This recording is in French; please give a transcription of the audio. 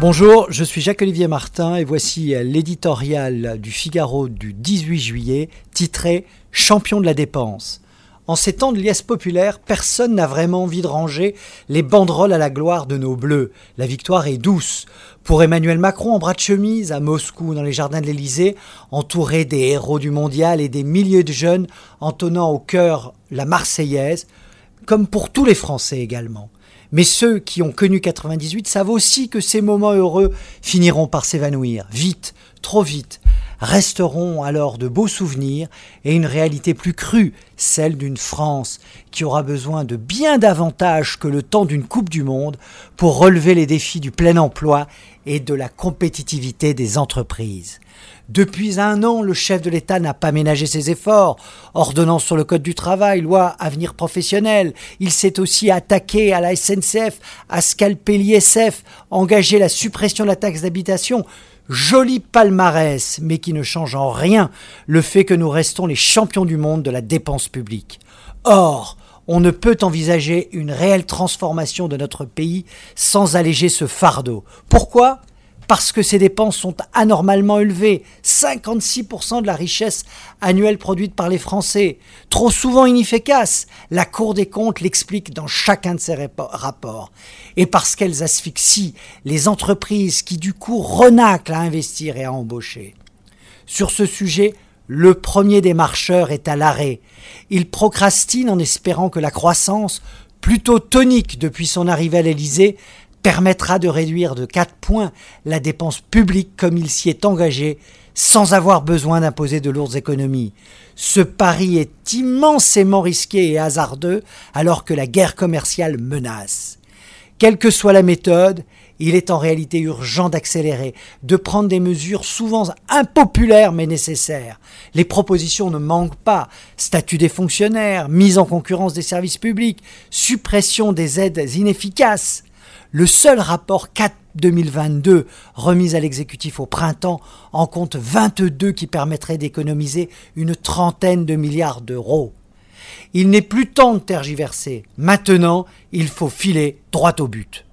Bonjour, je suis Jacques-Olivier Martin et voici l'éditorial du Figaro du 18 juillet titré Champion de la dépense. En ces temps de liesse populaire, personne n'a vraiment envie de ranger les banderoles à la gloire de nos bleus. La victoire est douce. Pour Emmanuel Macron en bras de chemise à Moscou dans les jardins de l'Élysée, entouré des héros du mondial et des milliers de jeunes entonnant au cœur la Marseillaise, comme pour tous les Français également. Mais ceux qui ont connu 98 savent aussi que ces moments heureux finiront par s'évanouir, vite, trop vite. Resteront alors de beaux souvenirs et une réalité plus crue, celle d'une France qui aura besoin de bien davantage que le temps d'une Coupe du Monde pour relever les défis du plein emploi et de la compétitivité des entreprises. Depuis un an, le chef de l'État n'a pas ménagé ses efforts. Ordonnance sur le Code du travail, loi avenir professionnel. Il s'est aussi attaqué à la SNCF, à scalper l'ISF, engagé la suppression de la taxe d'habitation. Joli palmarès, mais qui ne change en rien le fait que nous restons les champions du monde de la dépense publique. Or, on ne peut envisager une réelle transformation de notre pays sans alléger ce fardeau. Pourquoi? Parce que ces dépenses sont anormalement élevées, 56% de la richesse annuelle produite par les Français, trop souvent inefficaces, la Cour des comptes l'explique dans chacun de ses rapports, et parce qu'elles asphyxient les entreprises qui du coup renaclent à investir et à embaucher. Sur ce sujet, le premier des marcheurs est à l'arrêt. Il procrastine en espérant que la croissance, plutôt tonique depuis son arrivée à l'Élysée, permettra de réduire de 4 points la dépense publique comme il s'y est engagé sans avoir besoin d'imposer de lourdes économies. Ce pari est immensément risqué et hasardeux alors que la guerre commerciale menace. Quelle que soit la méthode, il est en réalité urgent d'accélérer, de prendre des mesures souvent impopulaires mais nécessaires. Les propositions ne manquent pas. Statut des fonctionnaires, mise en concurrence des services publics, suppression des aides inefficaces, le seul rapport 4 2022 remis à l'exécutif au printemps en compte 22 qui permettraient d'économiser une trentaine de milliards d'euros. Il n'est plus temps de tergiverser. Maintenant, il faut filer droit au but.